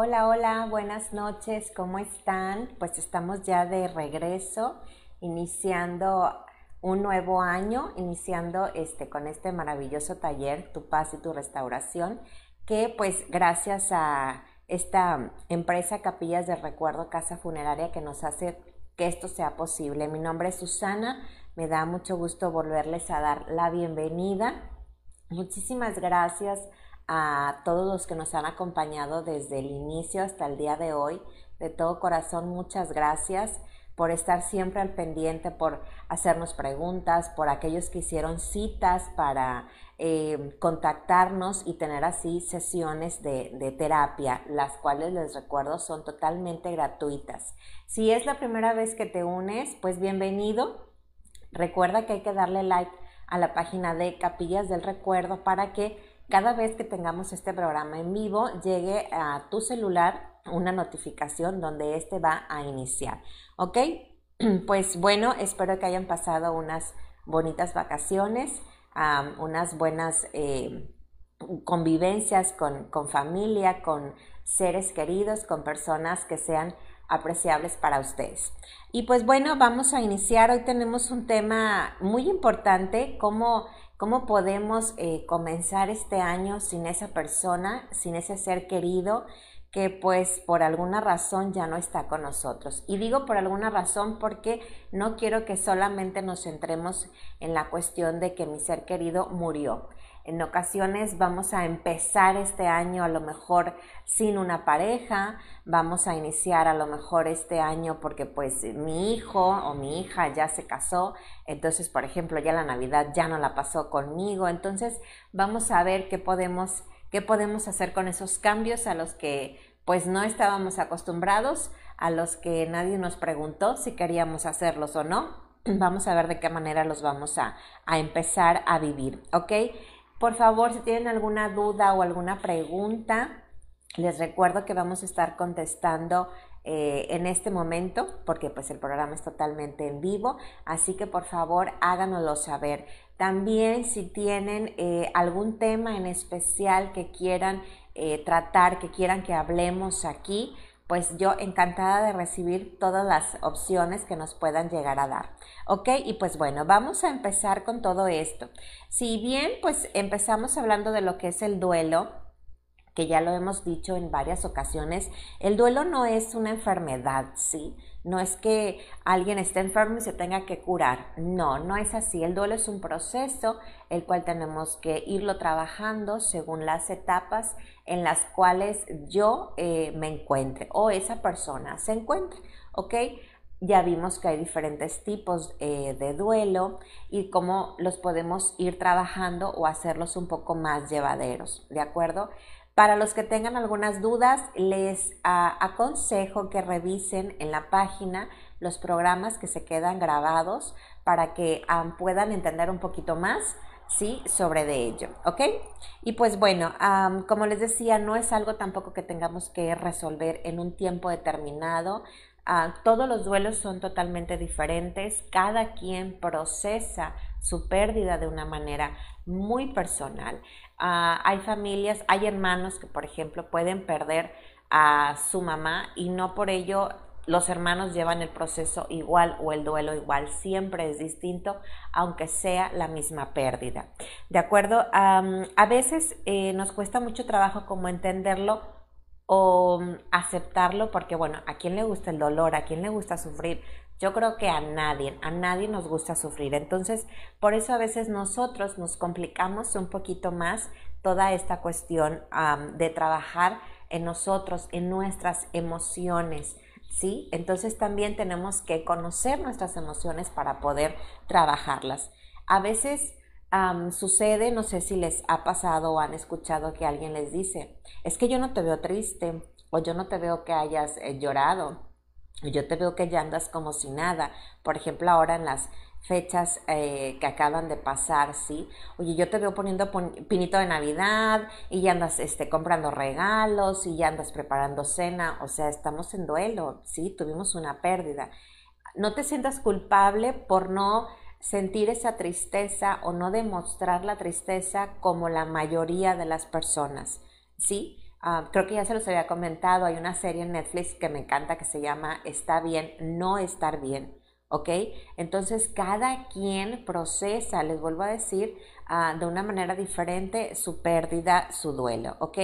Hola, hola, buenas noches, ¿cómo están? Pues estamos ya de regreso, iniciando un nuevo año, iniciando este con este maravilloso taller Tu paz y tu restauración, que pues gracias a esta empresa Capillas de Recuerdo Casa Funeraria que nos hace que esto sea posible. Mi nombre es Susana, me da mucho gusto volverles a dar la bienvenida. Muchísimas gracias a todos los que nos han acompañado desde el inicio hasta el día de hoy. De todo corazón, muchas gracias por estar siempre al pendiente, por hacernos preguntas, por aquellos que hicieron citas para eh, contactarnos y tener así sesiones de, de, terapia, las cuales les recuerdo son totalmente gratuitas. Si es la primera vez que te unes, pues bienvenido. Recuerda que hay que darle like a la página de Capillas del Recuerdo para que cada vez que tengamos este programa en vivo llegue a tu celular una notificación donde este va a iniciar. ¿Ok? Pues bueno, espero que hayan pasado unas bonitas vacaciones, unas buenas eh, convivencias con, con familia, con seres queridos, con personas que sean apreciables para ustedes. Y pues bueno, vamos a iniciar. Hoy tenemos un tema muy importante, cómo ¿Cómo podemos eh, comenzar este año sin esa persona, sin ese ser querido que pues por alguna razón ya no está con nosotros? Y digo por alguna razón porque no quiero que solamente nos centremos en la cuestión de que mi ser querido murió. En ocasiones vamos a empezar este año a lo mejor sin una pareja, vamos a iniciar a lo mejor este año porque pues mi hijo o mi hija ya se casó, entonces por ejemplo ya la Navidad ya no la pasó conmigo, entonces vamos a ver qué podemos, qué podemos hacer con esos cambios a los que pues no estábamos acostumbrados, a los que nadie nos preguntó si queríamos hacerlos o no. Vamos a ver de qué manera los vamos a, a empezar a vivir, ¿ok? Por favor, si tienen alguna duda o alguna pregunta, les recuerdo que vamos a estar contestando eh, en este momento, porque pues el programa es totalmente en vivo, así que por favor háganoslo saber. También si tienen eh, algún tema en especial que quieran eh, tratar, que quieran que hablemos aquí, pues yo encantada de recibir todas las opciones que nos puedan llegar a dar. ¿Ok? Y pues bueno, vamos a empezar con todo esto. Si bien pues empezamos hablando de lo que es el duelo, que ya lo hemos dicho en varias ocasiones, el duelo no es una enfermedad, ¿sí? No es que alguien esté enfermo y se tenga que curar. No, no es así. El duelo es un proceso el cual tenemos que irlo trabajando según las etapas en las cuales yo eh, me encuentre o esa persona se encuentre. ¿Ok? Ya vimos que hay diferentes tipos eh, de duelo y cómo los podemos ir trabajando o hacerlos un poco más llevaderos, ¿de acuerdo? Para los que tengan algunas dudas, les aconsejo que revisen en la página los programas que se quedan grabados para que puedan entender un poquito más ¿sí? Sobre de ello, ¿ok? Y pues bueno, como les decía, no es algo tampoco que tengamos que resolver en un tiempo determinado. Ah, todos los duelos son totalmente diferentes, cada quien procesa su pérdida de una manera muy personal. Ah, hay familias, hay hermanos que, por ejemplo, pueden perder a su mamá y no por ello los hermanos llevan el proceso igual o el duelo igual, siempre es distinto, aunque sea la misma pérdida. ¿De acuerdo? a veces eh, nos cuesta mucho trabajo como entenderlo o mm, aceptarlo, porque bueno, ¿a quién le gusta el dolor? ¿A quién le gusta sufrir? Yo creo que a nadie, a nadie nos gusta sufrir. Entonces, por eso a veces nosotros nos complicamos un poquito más toda esta cuestión de trabajar en nosotros, en nuestras emociones. ¿Sí? Entonces también tenemos que conocer nuestras emociones para poder trabajarlas. A veces sucede, no sé si les ha pasado o han escuchado que alguien les dice, es que yo no te veo triste o yo no te veo que hayas eh, llorado yo te veo que ya andas como si nada. Por ejemplo, ahora en las fechas eh, que acaban de pasar, ¿sí? Oye, yo te veo poniendo pinito de Navidad y ya andas este, comprando regalos y ya andas preparando cena. O sea, estamos en duelo, ¿sí? Tuvimos una pérdida. No te sientas culpable por no sentir esa tristeza o no demostrar la tristeza como la mayoría de las personas, ¿sí? Ah, creo que ya se los había comentado, hay una serie en Netflix que me encanta que se llama Está bien, no estar bien. ¿ok? Entonces cada quien procesa, les vuelvo a decir, ah, de una manera diferente su pérdida, su duelo, ¿ok?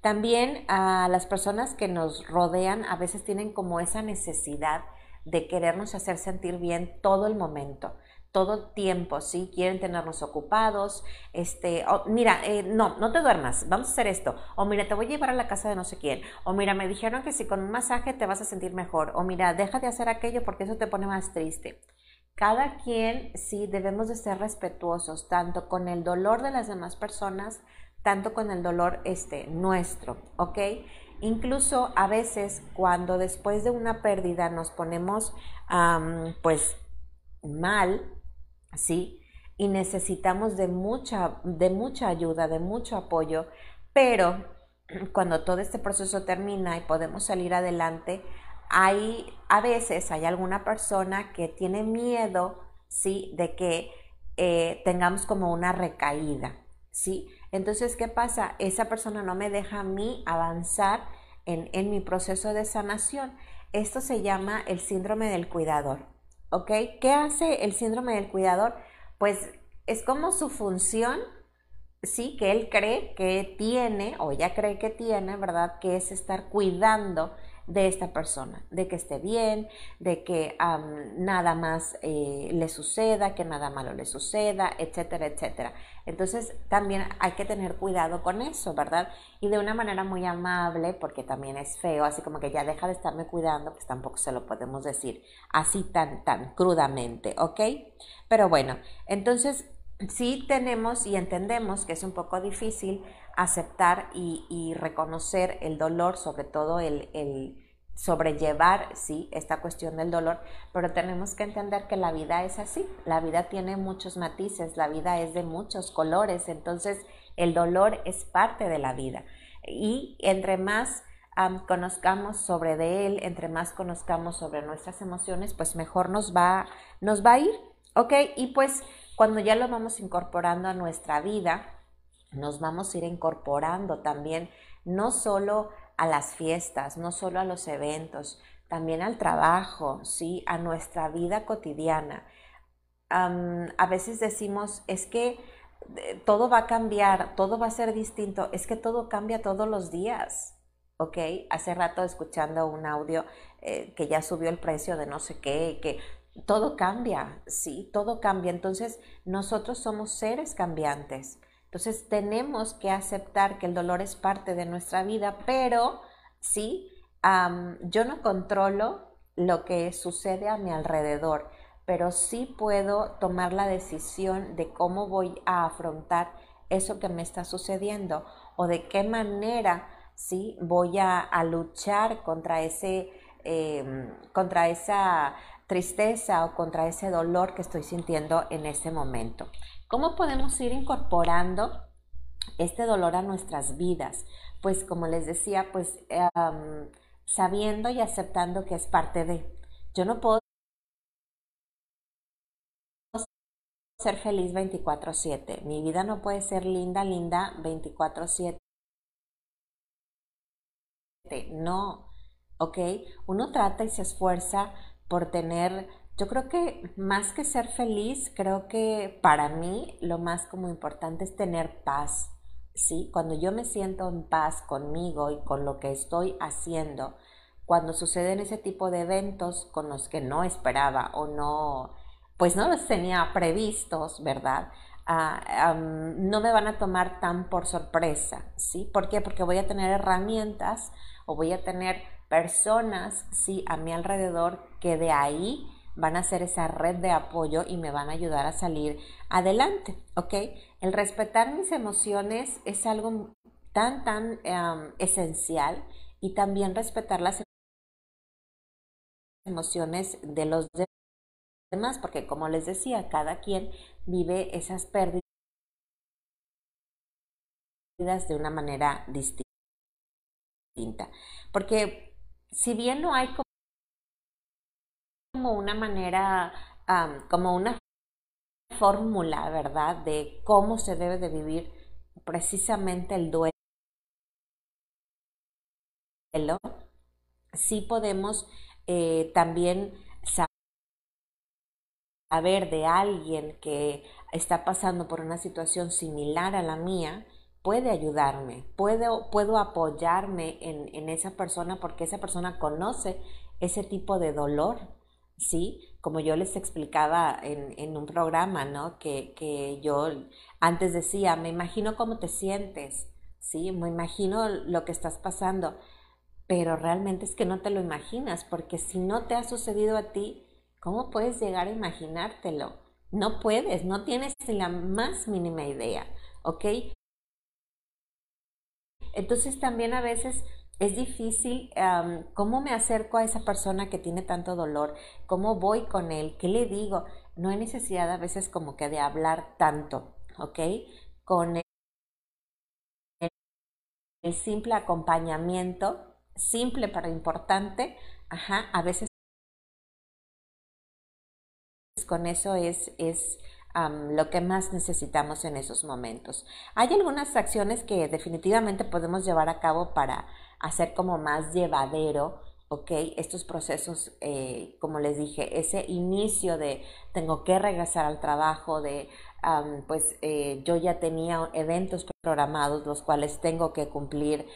También ah, las personas que nos rodean a veces tienen como esa necesidad de querernos hacer sentir bien todo el momento todo tiempo, ¿sí? Quieren tenernos ocupados, este, mira, eh, no, no te duermas, vamos a hacer esto, o mira, te voy a llevar a la casa de no sé quién, o mira, me dijeron que si con un masaje te vas a sentir mejor, o mira, deja de hacer aquello porque eso te pone más triste. Cada quien, sí, debemos de ser respetuosos, tanto con el dolor de las demás personas, tanto con el dolor este, nuestro, ¿ok? Incluso a veces cuando después de una pérdida nos ponemos, pues, mal, ¿sí? Y necesitamos de mucha, de mucha ayuda, de mucho apoyo, pero cuando todo este proceso termina y podemos salir adelante, hay a veces hay alguna persona que tiene miedo, ¿sí? De que eh, tengamos como una recaída, ¿sí? Entonces, ¿qué pasa? Esa persona no me deja a mí avanzar en, en mi proceso de sanación. Esto se llama el síndrome del cuidador. ¿Ok? ¿Qué hace el síndrome del cuidador? Pues es como su función, sí, que él cree que tiene, o ya cree que tiene, ¿verdad? Que es estar cuidando de esta persona, de que esté bien, de que nada más eh, le suceda, que nada malo le suceda, etcétera, etcétera. Entonces también hay que tener cuidado con eso, ¿verdad? Y de una manera muy amable, porque también es feo, así como que ya deja de estarme cuidando, pues tampoco se lo podemos decir así tan, tan crudamente, ¿ok? Pero bueno, entonces sí tenemos y entendemos que es un poco difícil aceptar y, reconocer el dolor, sobre todo el, el, sobrellevar, sí, esta cuestión del dolor, pero tenemos que entender que la vida es así, la vida tiene muchos matices, la vida es de muchos colores, entonces el dolor es parte de la vida. Y entre más conozcamos sobre de él, entre más conozcamos sobre nuestras emociones, pues mejor nos va, nos va a ir, ¿ok? Y pues cuando ya lo vamos incorporando a nuestra vida, nos vamos a ir incorporando también no solo a las fiestas, no solo a los eventos, también al trabajo, ¿sí? a nuestra vida cotidiana. a veces decimos, es que eh, todo va a cambiar, todo va a ser distinto, es que todo cambia todos los días. ¿ok? Hace rato escuchando un audio eh, que ya subió el precio de no sé qué, que todo cambia, sí, todo cambia. Entonces, nosotros somos seres cambiantes. Entonces tenemos que aceptar que el dolor es parte de nuestra vida, pero sí, yo no controlo lo que sucede a mi alrededor, pero sí puedo tomar la decisión de cómo voy a afrontar eso que me está sucediendo o de qué manera sí voy a, luchar contra ese em, contra esa tristeza o contra ese dolor que estoy sintiendo en ese momento. ¿Cómo podemos ir incorporando este dolor a nuestras vidas? Pues como les decía, pues sabiendo y aceptando que es parte de... Yo no puedo ser feliz 24/7. Mi vida no puede ser linda, linda 24/7. No, ¿ok? Uno trata y se esfuerza por tener yo creo que más que ser feliz, creo que para mí lo más como importante es tener paz, ¿sí? Cuando yo me siento en paz conmigo y con lo que estoy haciendo, cuando suceden ese tipo de eventos con los que no esperaba o no, pues no los tenía previstos, ¿verdad? Ah, no me van a tomar tan por sorpresa, ¿sí? ¿Por qué? Porque voy a tener herramientas o voy a tener personas, ¿sí? A mi alrededor que de ahí van a ser esa red de apoyo y me van a ayudar a salir adelante, ¿ok? El respetar mis emociones es algo tan, tan esencial y también respetar las emociones de los demás, porque como les decía, cada quien vive esas pérdidas de una manera distinta. Porque si bien no hay como una manera, como una fórmula, ¿verdad?, de cómo se debe de vivir precisamente el duelo sí podemos eh, también saber de alguien que está pasando por una situación similar a la mía, puede ayudarme, puedo, puedo apoyarme en, esa persona porque esa persona conoce ese tipo de dolor, ¿sí? Como yo les explicaba en, un programa, ¿no? Que, que, yo antes decía, me imagino cómo te sientes, ¿sí? Me imagino lo que estás pasando pero realmente es que no te lo imaginas, porque si no te ha sucedido a ti, ¿cómo puedes llegar a imaginártelo? No puedes, no tienes ni la más mínima idea, ¿ok? Entonces también a veces es difícil, ¿cómo me acerco a esa persona que tiene tanto dolor? ¿Cómo voy con él? ¿Qué le digo? No hay necesidad a veces como que de hablar tanto, ¿ok? Con el simple acompañamiento simple pero importante, ajá, a veces con eso es, es lo que más necesitamos en esos momentos. Hay algunas acciones que definitivamente podemos llevar a cabo para hacer como más llevadero, ¿ok? Estos procesos, eh, como les dije, ese inicio de tengo que regresar al trabajo, de pues eh, yo ya tenía eventos programados los cuales tengo que cumplir,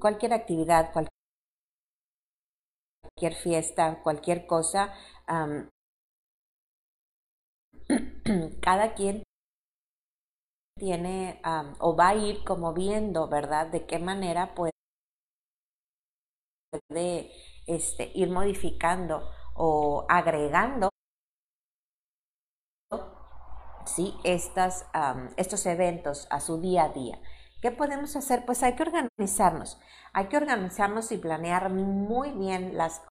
cualquier actividad, cualquier fiesta, cualquier cosa, cada quien tiene o va a ir como viendo, ¿verdad? De qué manera puede este, ir modificando o agregando ¿sí? Estas, estos eventos a su día a día. ¿Qué podemos hacer? Pues hay que organizarnos. Hay que organizarnos y planear muy bien las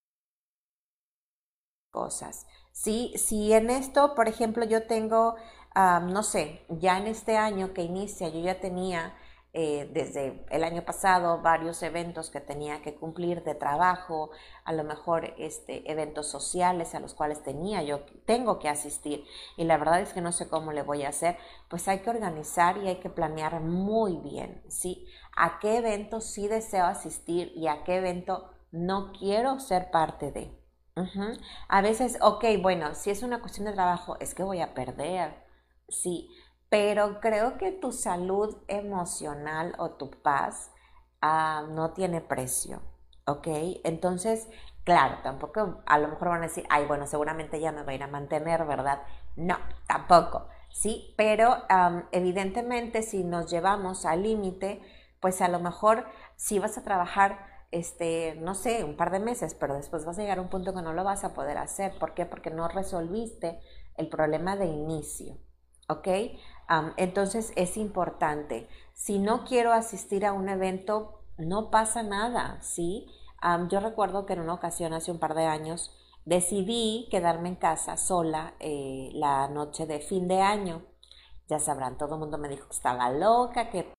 cosas. Si, si en esto, por ejemplo, yo tengo, no sé, ya en este año que inicia, yo ya tenía eh, desde el año pasado varios eventos que tenía que cumplir de trabajo, a lo mejor este, eventos sociales a los cuales tenía yo, tengo que asistir y la verdad es que no sé cómo le voy a hacer, pues hay que organizar y hay que planear muy bien, ¿sí? A qué evento sí deseo asistir y a qué evento no quiero ser parte de. A veces, ok, bueno, si es una cuestión de trabajo, es que voy a perder, sí, pero creo que tu salud emocional o tu paz ah, no tiene precio, ¿ok? Entonces, claro, tampoco, a lo mejor van a decir, ay, bueno, seguramente ya me va a ir a mantener, ¿verdad? No, tampoco, ¿sí? Pero evidentemente si nos llevamos al límite, pues a lo mejor si vas a trabajar este, no sé, un par de meses, pero después vas a llegar a un punto que no lo vas a poder hacer. ¿Por qué? Porque no resolviste el problema de inicio. ¿Ok? Entonces es importante. Si no quiero asistir a un evento, no pasa nada, ¿sí? yo recuerdo que en una ocasión, hace un par de años, decidí quedarme en casa sola eh, la noche de fin de año. Ya sabrán, todo el mundo me dijo que estaba loca, que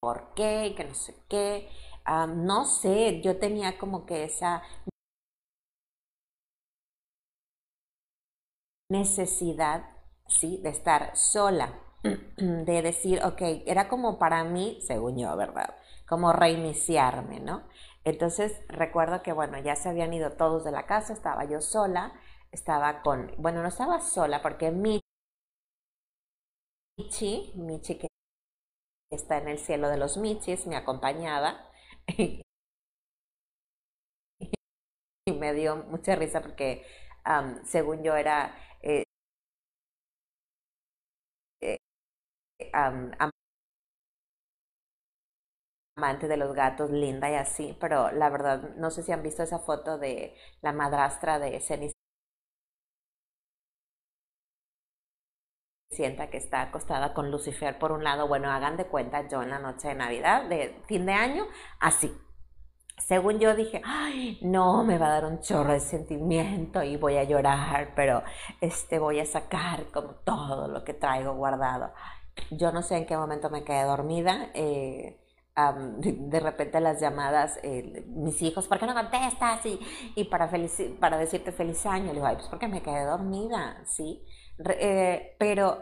por qué, que no sé qué. no sé, yo tenía como que esa necesidad, ¿sí? De estar sola, de decir, ok, era como para mí, según yo, ¿verdad? Como reiniciarme, ¿no? Entonces recuerdo que, bueno, ya se habían ido todos de la casa, estaba yo sola, estaba con, bueno, no estaba sola porque Michi, Michi que está en el cielo de los Michis, me acompañaba. y me dio mucha risa porque según yo era eh, eh, amante de los gatos, linda y así, pero la verdad no sé si han visto esa foto de la madrastra de Cenicienta que está acostada con Lucifer por un lado, bueno, hagan de cuenta yo en la noche de Navidad, de fin de año, así. Según yo dije, ay, no, me va a dar un chorro de sentimiento y voy a llorar, pero este, voy a sacar como todo lo que traigo guardado. Yo no sé en qué momento me quedé dormida. Eh, de repente las llamadas, eh, mis hijos, ¿por qué no contestas? Y, y para, para decirte feliz año, le digo, ay, pues porque me quedé dormida, ¿sí? Eh, pero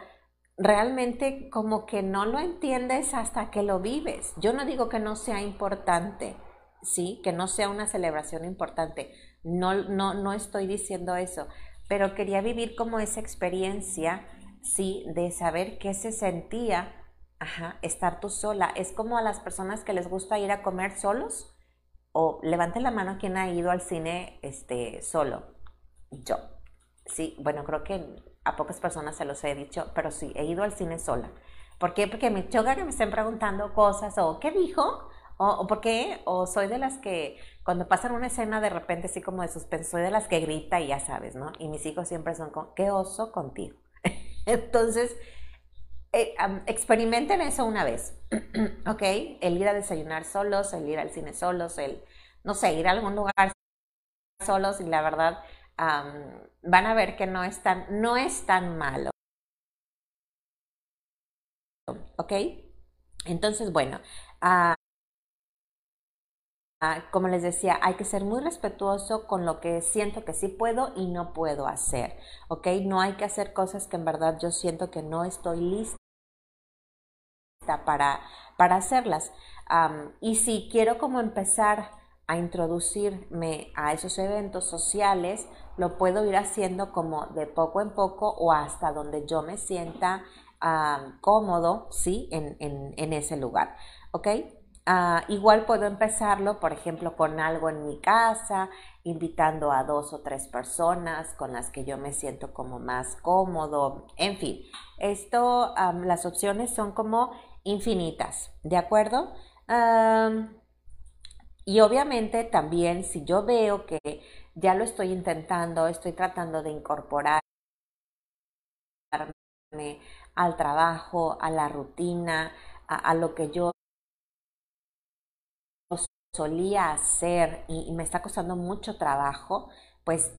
realmente como que no lo entiendes hasta que lo vives. Yo no digo que no sea importante, ¿sí? Que no sea una celebración importante. No, no, no estoy diciendo eso, pero quería vivir como esa experiencia, ¿sí? De saber qué se sentía, ajá, estar tú sola. Es como a las personas que les gusta ir a comer solos, o levante la mano quien ha ido al cine este, solo. Yo. Sí, bueno, creo que a pocas personas se los he dicho, pero sí, he ido al cine sola. ¿Por qué? Porque me choca que me estén preguntando cosas o ¿qué dijo? O, ¿por qué? O soy de las que cuando pasan una escena de repente así como de suspenso, soy de las que grita y ya sabes, ¿no? Y mis hijos siempre son como, qué oso contigo. Entonces, eh, experimenten eso una vez, ¿ok? El ir a desayunar solos, el ir al cine solos, el, no sé, ir a algún lugar solos y la verdad van a ver que no es tan, no es tan malo. ¿Ok? Entonces, bueno, ah, como les decía, hay que ser muy respetuoso con lo que siento que sí puedo y no puedo hacer. ¿Ok? No hay que hacer cosas que en verdad yo siento que no estoy lista para, para hacerlas. y si quiero como empezar a introducirme a esos eventos sociales, lo puedo ir haciendo como de poco en poco o hasta donde yo me sienta cómodo, ¿sí? En, ese lugar, ¿ok? Ah, igual puedo empezarlo, por ejemplo, con algo en mi casa, invitando a dos o tres personas con las que yo me siento como más cómodo, en fin, esto, las opciones son como infinitas, ¿de acuerdo? Y obviamente también si yo veo que ya lo estoy intentando, estoy tratando de incorporarme al trabajo, a la rutina, a, lo que yo solía hacer y, me está costando mucho trabajo, pues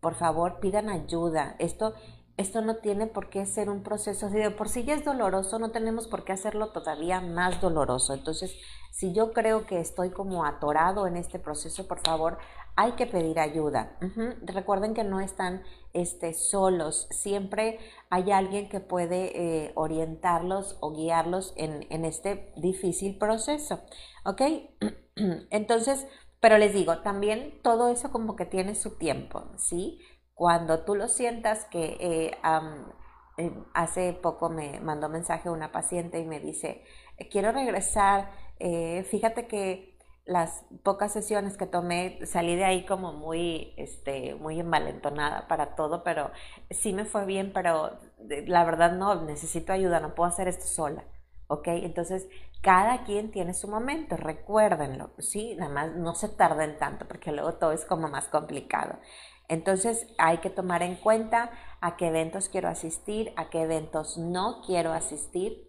por favor pidan ayuda. Esto esto no tiene por qué ser un proceso, si de por sí ya es doloroso, no tenemos por qué hacerlo todavía más doloroso. Entonces, si yo creo que estoy como atorado en este proceso, por favor, hay que pedir ayuda. Recuerden que no están este, solos, siempre hay alguien que puede eh, orientarlos o guiarlos en, en este difícil proceso. ¿Ok? Entonces, pero les digo, también todo eso como que tiene su tiempo, ¿sí? Cuando tú lo sientas que eh, eh, hace poco me mandó mensaje una paciente y me dice, quiero regresar, fíjate que las pocas sesiones que tomé salí de ahí como muy, este, muy envalentonada para todo, pero sí me fue bien, pero la verdad no, necesito ayuda, no puedo hacer esto sola. ¿ok? Entonces, cada quien tiene su momento, recuérdenlo, ¿sí? Nada más no se tarden tanto porque luego todo es como más complicado. Entonces hay que tomar en cuenta a qué eventos quiero asistir, a qué eventos no quiero asistir.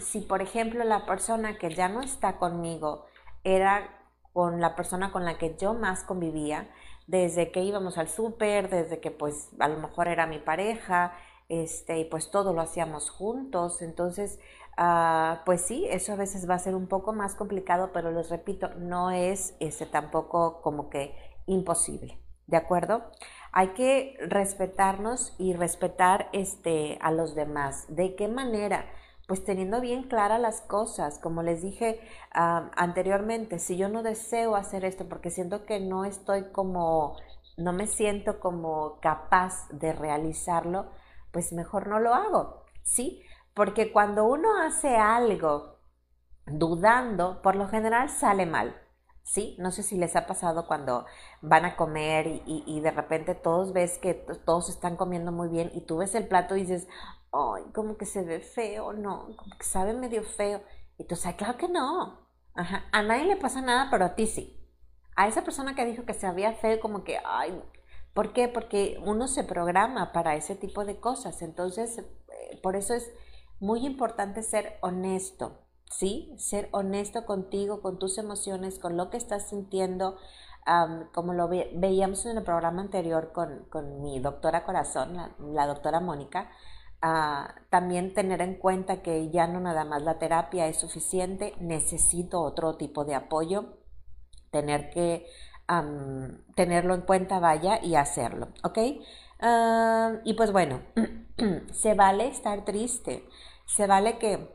si por ejemplo la persona que ya no está conmigo era con la persona con la que yo más convivía, desde que íbamos al súper, desde que pues a lo mejor era mi pareja, este, y pues todo lo hacíamos juntos, entonces ah, pues sí, eso a veces va a ser un poco más complicado, pero les repito, no es ese tampoco como que imposible. ¿de acuerdo? Hay que respetarnos y respetar este, a los demás. ¿De qué manera? Pues teniendo bien claras las cosas, como les dije anteriormente, si yo no deseo hacer esto porque siento que no estoy como, no me siento como capaz de realizarlo, pues mejor no lo hago, ¿sí? Porque cuando uno hace algo dudando, por lo general sale mal. ¿sí? No sé si les ha pasado cuando van a comer y, de repente todos ves que todos están comiendo muy bien y tú ves el plato y dices, ay, como que se ve feo, no, como que sabe medio feo. Y tú sabes, claro que no. Ajá. A nadie le pasa nada, pero a ti sí. A esa persona que dijo que se veía feo, como que, ay, ¿por qué? Porque uno se programa para ese tipo de cosas. Entonces, eh, por eso es muy importante ser honesto. ¿sí? Ser honesto contigo, con tus emociones, con lo que estás sintiendo, como lo veíamos en el programa anterior con, mi doctora corazón, la, doctora Mónica, también tener en cuenta que ya no nada más la terapia es suficiente, necesito otro tipo de apoyo, tener que tenerlo en cuenta, vaya, y hacerlo, ¿ok? Ah, y pues bueno, se vale estar triste, se vale que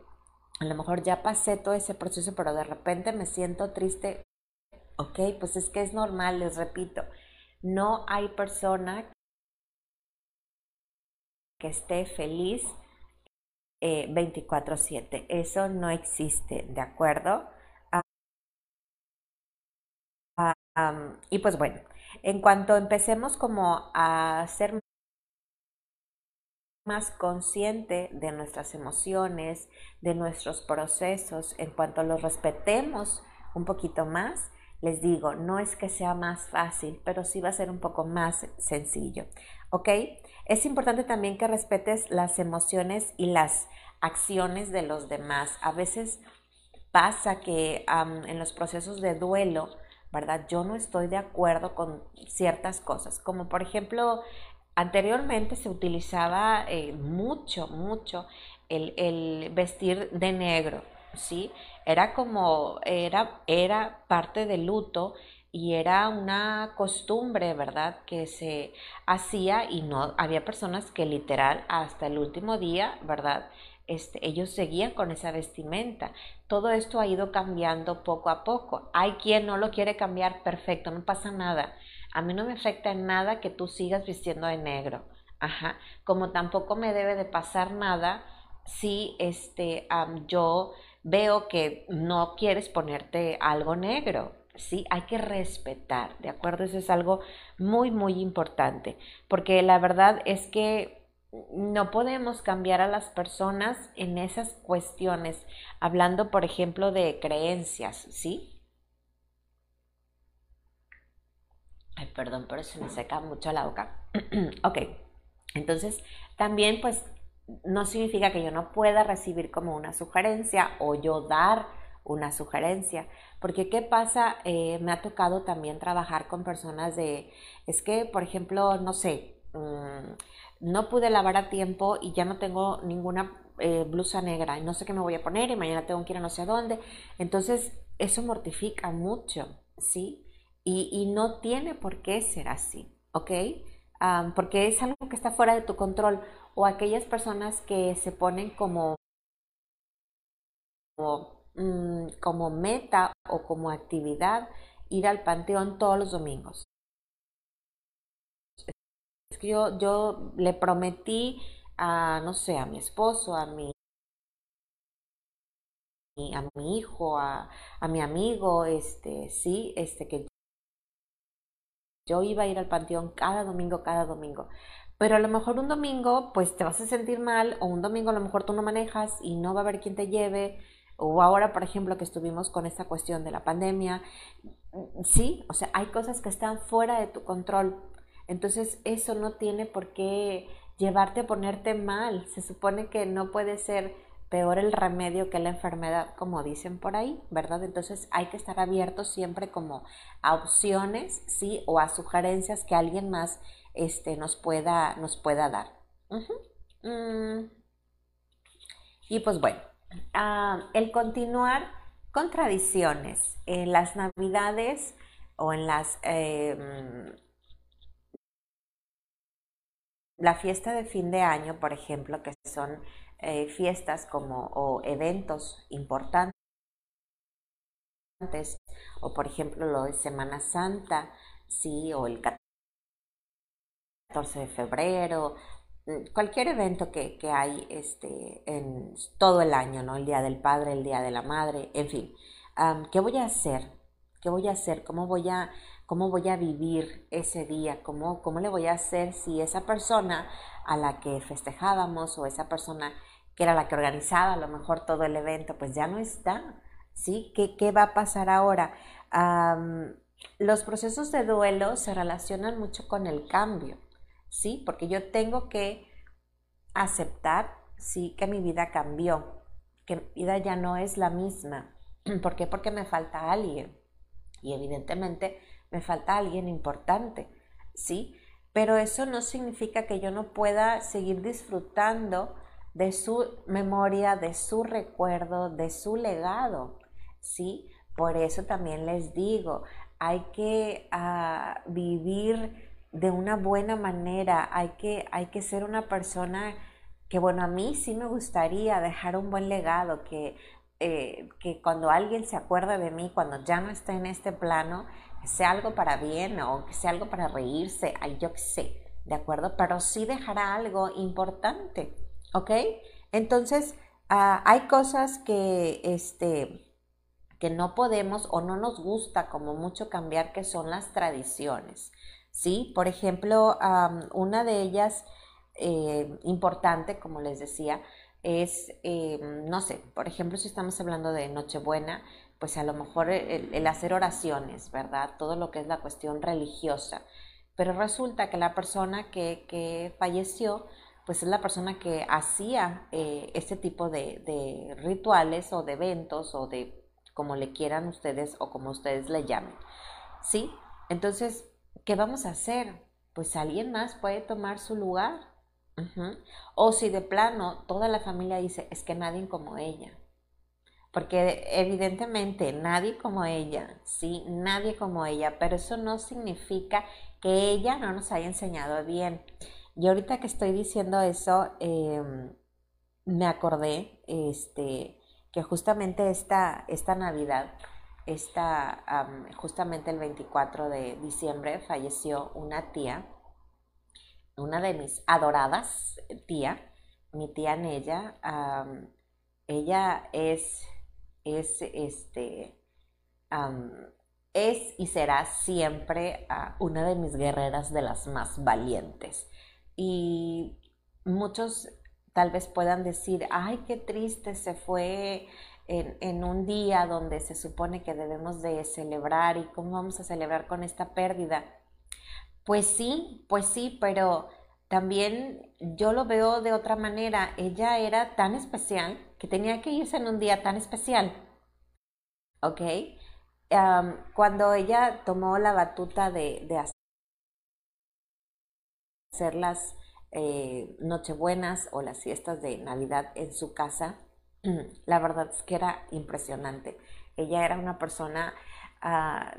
a lo mejor ya pasé todo ese proceso, pero de repente me siento triste. Ok, pues es que es normal, les repito, no hay persona que esté feliz 24/7. Eh, Eso no existe, ¿de acuerdo? Ah, y pues bueno, en cuanto empecemos como a ser más consciente de nuestras emociones, de nuestros procesos, en cuanto los respetemos un poquito más, les digo, no es que sea más fácil, pero sí va a ser un poco más sencillo. ¿Ok? Es importante también que respetes las emociones y las acciones de los demás. A veces pasa que en los procesos de duelo, ¿verdad? Yo no estoy de acuerdo con ciertas cosas, como por ejemplo Anteriormente se utilizaba eh, mucho, mucho el, vestir de negro, ¿sí? Era como, era, era parte del luto y era una costumbre, ¿verdad? Que se hacía y no, había personas que literal hasta el último día, ¿verdad? Este, ellos seguían con esa vestimenta. Todo esto ha ido cambiando poco a poco. Hay quien no lo quiere cambiar, perfecto, no pasa nada. A mí no me afecta en nada que tú sigas vistiendo de negro. Ajá. Como tampoco me debe de pasar nada si este, yo veo que no quieres ponerte algo negro. Sí, hay que respetar, ¿de acuerdo? Eso es algo muy, muy importante, porque la verdad es que no podemos cambiar a las personas en esas cuestiones, hablando, por ejemplo, de creencias, ¿sí? Ay, perdón, pero se me seca mucho la boca. ok, entonces también pues no significa que yo no pueda recibir como una sugerencia o yo dar una sugerencia. Porque ¿qué pasa? Eh, me ha tocado también trabajar con personas de, es que, por ejemplo, no sé, mm, no pude lavar a tiempo y ya no tengo ninguna eh, blusa negra y no sé qué me voy a poner y mañana tengo que ir a no sé dónde. Entonces, eso mortifica mucho, ¿sí? y, no tiene por qué ser así, ¿ok? porque es algo que está fuera de tu control o aquellas personas que se ponen como, mm, como, meta o como actividad ir al panteón todos los domingos. Es que yo, yo le prometí a, no sé, a mi esposo, a mi a mi hijo, a, a, mi amigo, este, sí, este, que yo iba a ir al panteón cada domingo, cada domingo. Pero a lo mejor un domingo, pues te vas a sentir mal, o un domingo a lo mejor tú no manejas y no va a haber quien te lleve, o ahora, por ejemplo, que estuvimos con esta cuestión de la pandemia. Sí, o sea, hay cosas que están fuera de tu control. Entonces, eso no tiene por qué llevarte a ponerte mal. Se supone que no puede ser peor el remedio que la enfermedad, como dicen por ahí, ¿verdad? Entonces hay que estar abiertos siempre como a opciones, ¿sí? O a sugerencias que alguien más este, nos, pueda, nos pueda dar. Mm. Y pues bueno, ah, el continuar con tradiciones en las navidades o en las... Em, la fiesta de fin de año, por ejemplo, que son eh, fiestas como o eventos importantes o por ejemplo lo de Semana Santa, sí, o el 14 de febrero, cualquier evento que, hay este, en todo el año, ¿no? El Día del Padre, el Día de la Madre, en fin. ¿Qué voy a hacer? ¿Qué voy a hacer? ¿Cómo voy a, cómo voy a vivir ese día? ¿Cómo, ¿Cómo le voy a hacer si esa persona a la que festejábamos o esa persona que era la que organizaba a lo mejor todo el evento, pues ya no está, ¿sí? ¿Qué, qué va a pasar ahora? los procesos de duelo se relacionan mucho con el cambio, ¿sí? Porque yo tengo que aceptar, sí, que mi vida cambió, que mi vida ya no es la misma. ¿Por qué? Porque me falta alguien. Y evidentemente me falta alguien importante, ¿sí? Pero eso no significa que yo no pueda seguir disfrutando de su memoria, de su recuerdo, de su legado, ¿sí? Por eso también les digo, hay que ah, vivir de una buena manera, hay que, hay que ser una persona que, bueno, a mí sí me gustaría dejar un buen legado, que, eh, que cuando alguien se acuerda de mí, cuando ya no esté en este plano, sea algo para bien o que sea algo para reírse, ay, yo qué sé, ¿de acuerdo? Pero sí dejará algo importante, ¿ok? Entonces, ah, hay cosas que, este, que no podemos o no nos gusta como mucho cambiar, que son las tradiciones. ¿Sí? Por ejemplo, una de ellas eh, importante, como les decía, es, eh, no sé, por ejemplo, si estamos hablando de Nochebuena, pues a lo mejor el, hacer oraciones, ¿verdad? Todo lo que es la cuestión religiosa. Pero resulta que la persona que, falleció, pues es la persona que hacía este tipo de, de rituales o de eventos o de como le quieran ustedes o como ustedes le llamen. ¿Sí? Entonces, ¿qué vamos a hacer? Pues alguien más puede tomar su lugar. O si de plano toda la familia dice, es que nadie como ella. Porque evidentemente nadie como ella, sí, nadie como ella, pero eso no significa que ella no nos haya enseñado bien. Y ahorita que estoy diciendo eso, em, me acordé este, que justamente esta, esta Navidad esta, justamente el 24 de diciembre falleció una tía, una de mis adoradas tía, mi tía Nella. ella es, es, este, es y será siempre ah, una de mis guerreras de las más valientes. Y muchos tal vez puedan decir, ay, qué triste se fue en, un día donde se supone que debemos de celebrar y cómo vamos a celebrar con esta pérdida. Pues sí, pues sí, pero también yo lo veo de otra manera. Ella era tan especial que tenía que irse en un día tan especial. ¿Ok? cuando ella tomó la batuta de, hacer las eh, Nochebuenas o las fiestas de Navidad en su casa, la verdad es que era impresionante. Ella era una persona ah,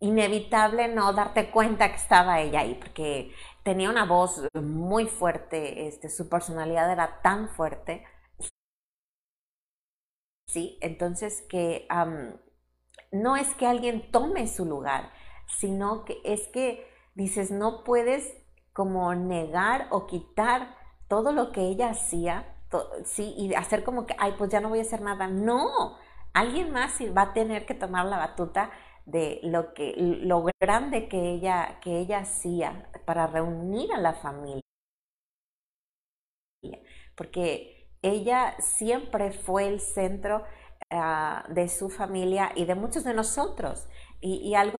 inevitable no darte cuenta que estaba ella ahí, porque tenía una voz muy fuerte, este, su personalidad era tan fuerte. Sí, entonces que no es que alguien tome su lugar, sino que es que dices, no puedes como negar o quitar todo lo que ella hacía sí, y hacer como que, ay, pues ya no voy a hacer nada. No, alguien más va a tener que tomar la batuta de lo que, lo grande que ella, que ella hacía para reunir a la familia. Porque ella siempre fue el centro ah, de su familia y de muchos de nosotros. Y, algo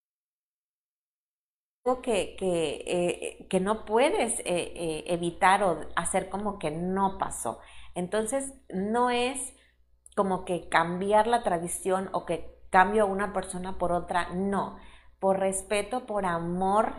que, que, eh, que no puedes eh, eh, evitar o hacer como que no pasó. Entonces, no es como que cambiar la tradición o que cambio a una persona por otra, no. Por respeto, por amor,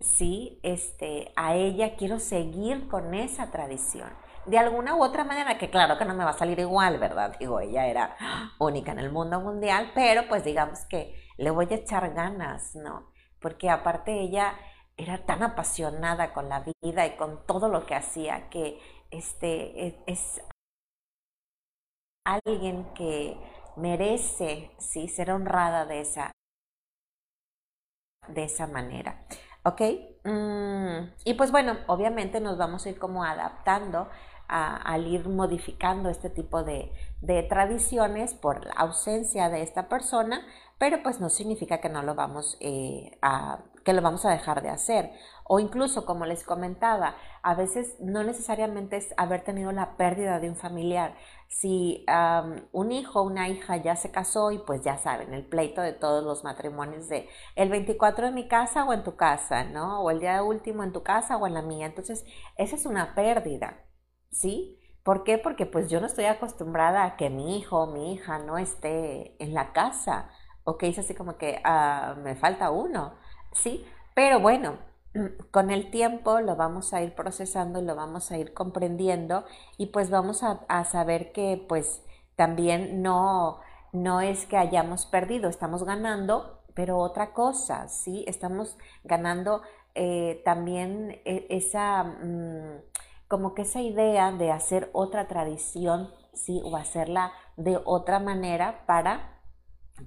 sí, este, a ella quiero seguir con esa tradición. De alguna u otra manera, que claro que no me va a salir igual, ¿verdad? Digo, ella era única en el mundo mundial, pero pues digamos que le voy a echar ganas, ¿no? Porque aparte ella era tan apasionada con la vida y con todo lo que hacía que este, es, alguien que merece ¿sí? ser honrada de esa, de esa manera. ¿Ok? Mm, y pues bueno, obviamente nos vamos a ir como adaptando al ir modificando este tipo de, de, tradiciones por la ausencia de esta persona, pero pues no significa que no lo vamos eh, a, que lo vamos a dejar de hacer. O incluso, como les comentaba, a veces no necesariamente es haber tenido la pérdida de un familiar. Si un hijo o una hija ya se casó y pues ya saben, el pleito de todos los matrimonios de el 24 en mi casa o en tu casa, ¿no? O el día último en tu casa o en la mía. Entonces, esa es una pérdida, ¿sí? ¿Por qué? Porque pues yo no estoy acostumbrada a que mi hijo o mi hija no esté en la casa o que es así como que ah, me falta uno, ¿sí? Pero bueno, con el tiempo lo vamos a ir procesando lo vamos a ir comprendiendo y pues vamos a, saber que pues también no, no es que hayamos perdido, estamos ganando, pero otra cosa, ¿sí? Estamos ganando eh, también e, esa, mm, como que esa idea de hacer otra tradición, ¿sí? O hacerla de otra manera para,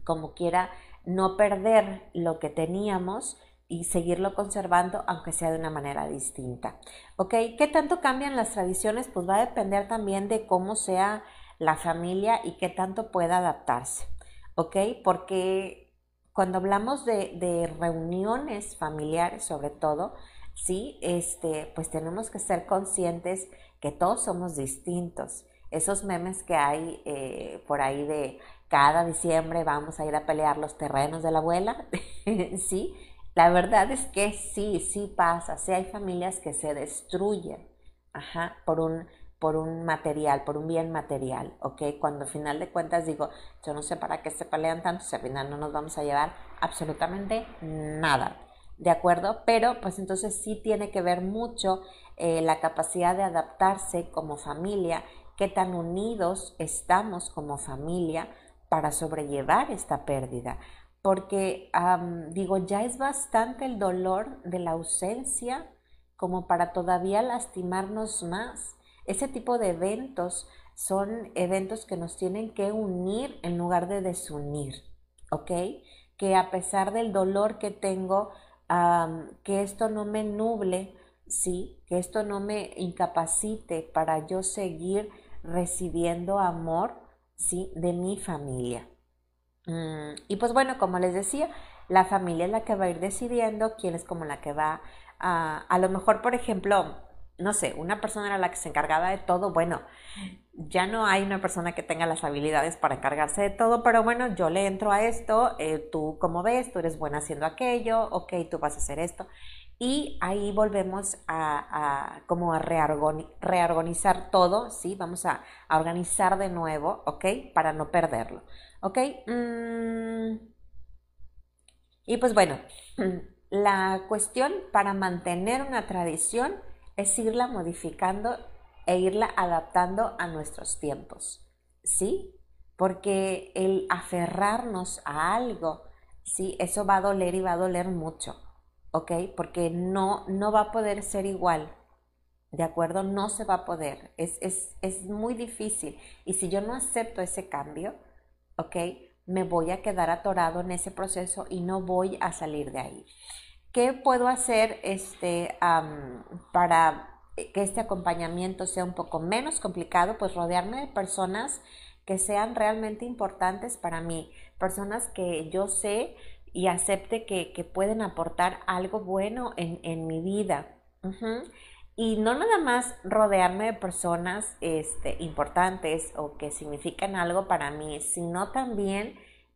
como quiera, no perder lo que teníamos y seguirlo conservando, aunque sea de una manera distinta. ¿Ok? ¿Qué tanto cambian las tradiciones? Pues va a depender también de cómo sea la familia y qué tanto pueda adaptarse. ¿Ok? Porque cuando hablamos de, reuniones familiares, sobre todo, sí, este, pues tenemos que ser conscientes que todos somos distintos. Esos memes que hay eh, por ahí de cada diciembre vamos a ir a pelear los terrenos de la abuela, sí, la verdad es que sí, sí pasa, sí hay familias que se destruyen, ajá, por un, por un material, por un bien material, ¿ok? Cuando al final de cuentas digo, yo no sé para qué se pelean tanto, al final no nos vamos a llevar absolutamente nada, ¿de acuerdo? Pero pues entonces sí tiene que ver mucho eh, la capacidad de adaptarse como familia, qué tan unidos estamos como familia para sobrellevar esta pérdida porque digo, ya es bastante el dolor de la ausencia como para todavía lastimarnos más. Ese tipo de eventos son eventos que nos tienen que unir en lugar de desunir, ¿ok? Que a pesar del dolor que tengo, que esto no me nuble, ¿sí? Que esto no me incapacite para yo seguir recibiendo amor, ¿sí? De mi familia. Mm, y pues bueno, como les decía, la familia es la que va a ir decidiendo quién es como la que va a, a lo mejor, por ejemplo, no sé, una persona era la que se encargaba de todo, bueno, ya no hay una persona que tenga las habilidades para encargarse de todo, pero bueno, yo le entro a esto, eh, tú como ves, tú eres buena haciendo aquello, ok, tú vas a hacer esto. Y ahí volvemos a, como reorganizar todo, ¿sí? Vamos a, a organizar de nuevo, ¿ok? Para no perderlo. ¿Ok? Mm. Y pues bueno, la cuestión para mantener una tradición es irla modificando e irla adaptando a nuestros tiempos, ¿sí? Porque el aferrarnos a algo, ¿sí? Eso va a doler y va a doler mucho, ¿ok? Porque no, no va a poder ser igual, ¿de acuerdo? No se va a poder, es, es, es muy difícil. Y si yo no acepto ese cambio, ¿ok? Me voy a quedar atorado en ese proceso y no voy a salir de ahí. ¿Qué puedo hacer este, para que este acompañamiento sea un poco menos complicado? Pues rodearme de personas que sean realmente importantes para mí, personas que yo sé y acepte que, pueden aportar algo bueno en, mi vida. Y no nada más rodearme de personas este, importantes o que significan algo para mí, sino también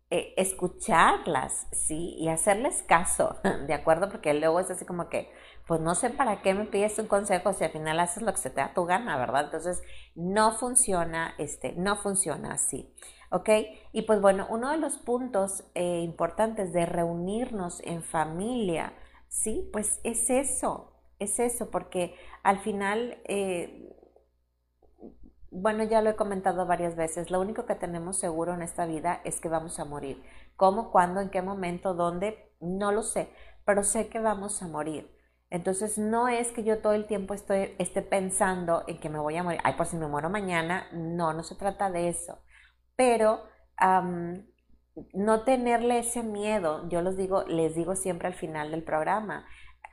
eh, escucharlas, ¿sí? Y hacerles caso, ¿de acuerdo? Porque luego es así como que, pues no sé para qué me pides un consejo si al final haces lo que se te da tu gana, ¿verdad? Entonces, no funciona, este, no funciona así, ¿ok? Y pues bueno, uno de los puntos eh, importantes de reunirnos en familia, ¿sí? Pues es eso, es eso, porque al final, eh, bueno, ya lo he comentado varias veces, lo único que tenemos seguro en esta vida es que vamos a morir. ¿Cómo, cuándo, en qué momento, dónde? No lo sé, pero sé que vamos a morir. Entonces no es que yo todo el tiempo estoy, esté pensando en que me voy a morir, ay, por si me muero mañana, no, no se trata de eso. Pero no tenerle ese miedo, yo los digo, les digo siempre al final del programa,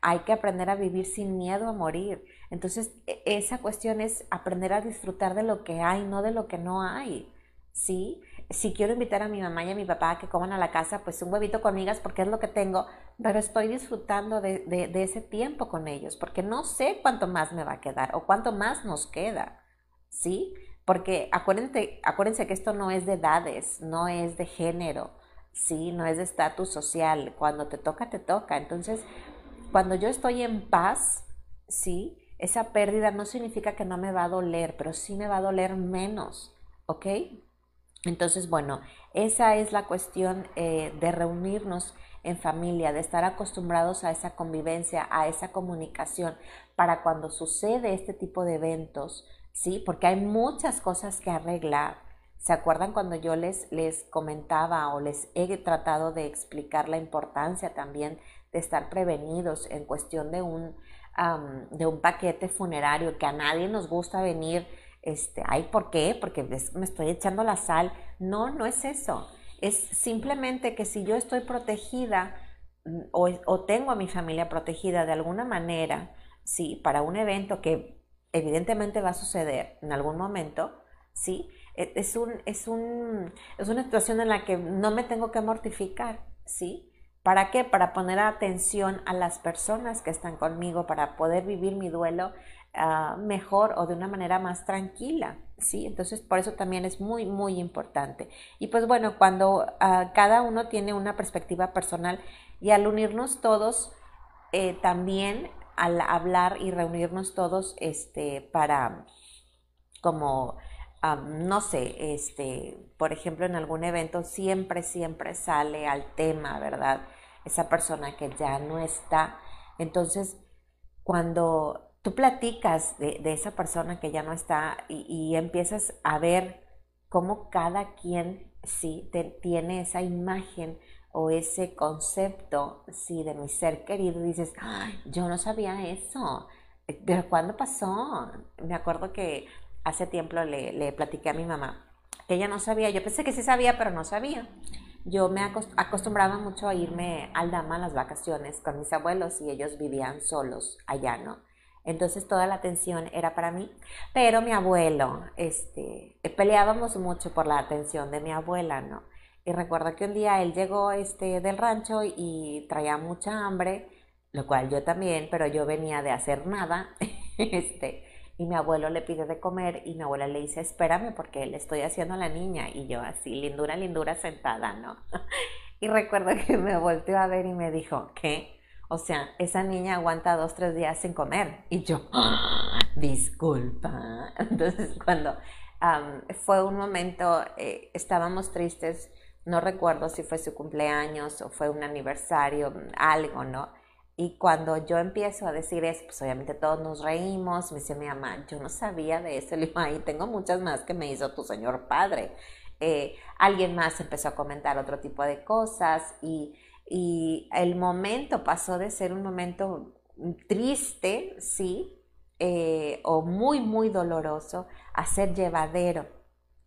hay que aprender a vivir sin miedo a morir. Entonces, e, esa cuestión es aprender a disfrutar de lo que hay, no de lo que no hay. ¿Sí? Si quiero invitar a mi mamá y a mi papá a que coman a la casa, pues un huevito con migas porque es lo que tengo, pero estoy disfrutando de, de ese tiempo con ellos, porque no sé cuánto más me va a quedar o cuánto más nos queda. ¿Sí? Porque acuérdense, acuérdense que esto no es de edades, no es de género, ¿sí? No es de estatus social. Cuando te toca, te toca. Entonces, cuando yo estoy en paz, sí, esa pérdida no significa que no me va a doler, pero sí me va a doler menos, ¿ok? Entonces, bueno, esa es la cuestión eh, de reunirnos en familia, de estar acostumbrados a esa convivencia, a esa comunicación, para cuando sucede este tipo de eventos, ¿sí? Porque hay muchas cosas que arreglar. ¿Se acuerdan cuando yo les, les comentaba o les he tratado de explicar la importancia también de estar prevenidos en cuestión de un, de un paquete funerario, que a nadie nos gusta venir, este, ay, ¿por qué? Porque me estoy echando la sal. No, no es eso. Es simplemente que si yo estoy protegida mm, o, o tengo a mi familia protegida de alguna manera, sí, para un evento que evidentemente va a suceder en algún momento, ¿sí? E, es, un, es, un, es una situación en la que no me tengo que mortificar, ¿sí? ¿Para qué? Para poner atención a las personas que están conmigo, para poder vivir mi duelo ah, mejor o de una manera más tranquila, ¿sí? Entonces, por eso también es muy, muy importante. Y pues bueno, cuando ah, cada uno tiene una perspectiva personal y al unirnos todos, eh, también al hablar y reunirnos todos este, para como no sé, este, por ejemplo, en algún evento siempre, siempre sale al tema, ¿verdad? Esa persona que ya no está. Entonces, cuando tú platicas de, esa persona que ya no está y, empiezas a ver cómo cada quien sí tiene esa imagen o ese concepto sí de mi ser querido, dices, yo no sabía eso, pero ¿cuándo pasó? Me acuerdo que hace tiempo le, le platiqué a mi mamá que ella no sabía, yo pensé que sí sabía, pero no sabía. Yo me acostumbraba mucho a irme al Dama a las vacaciones con mis abuelos y ellos vivían solos allá, ¿no? Entonces toda la atención era para mí, pero mi abuelo, este, peleábamos mucho por la atención de mi abuela, ¿no? Y recuerdo que un día él llegó este, del rancho y traía mucha hambre, lo cual yo también, pero yo venía de hacer nada, este, y mi abuelo le pide de comer y mi abuela le dice, espérame porque le estoy haciendo a la niña y yo así, lindura, lindura sentada, ¿no? y recuerdo que me volteó a ver y me dijo, ¿qué? O sea, esa niña aguanta dos, tres días sin comer. Y yo, ¡Ah! disculpa. Entonces, cuando fue un momento, eh, estábamos tristes, no recuerdo si fue su cumpleaños o fue un aniversario, algo, ¿no? Y cuando yo empiezo a decir eso, pues obviamente todos nos reímos, me dice mi mamá, yo no sabía de eso, le digo, ay, tengo muchas más que me hizo tu señor padre. Eh, alguien más empezó a comentar otro tipo de cosas y, y, el momento pasó de ser un momento triste, sí, eh, o muy, muy doloroso, a ser llevadero,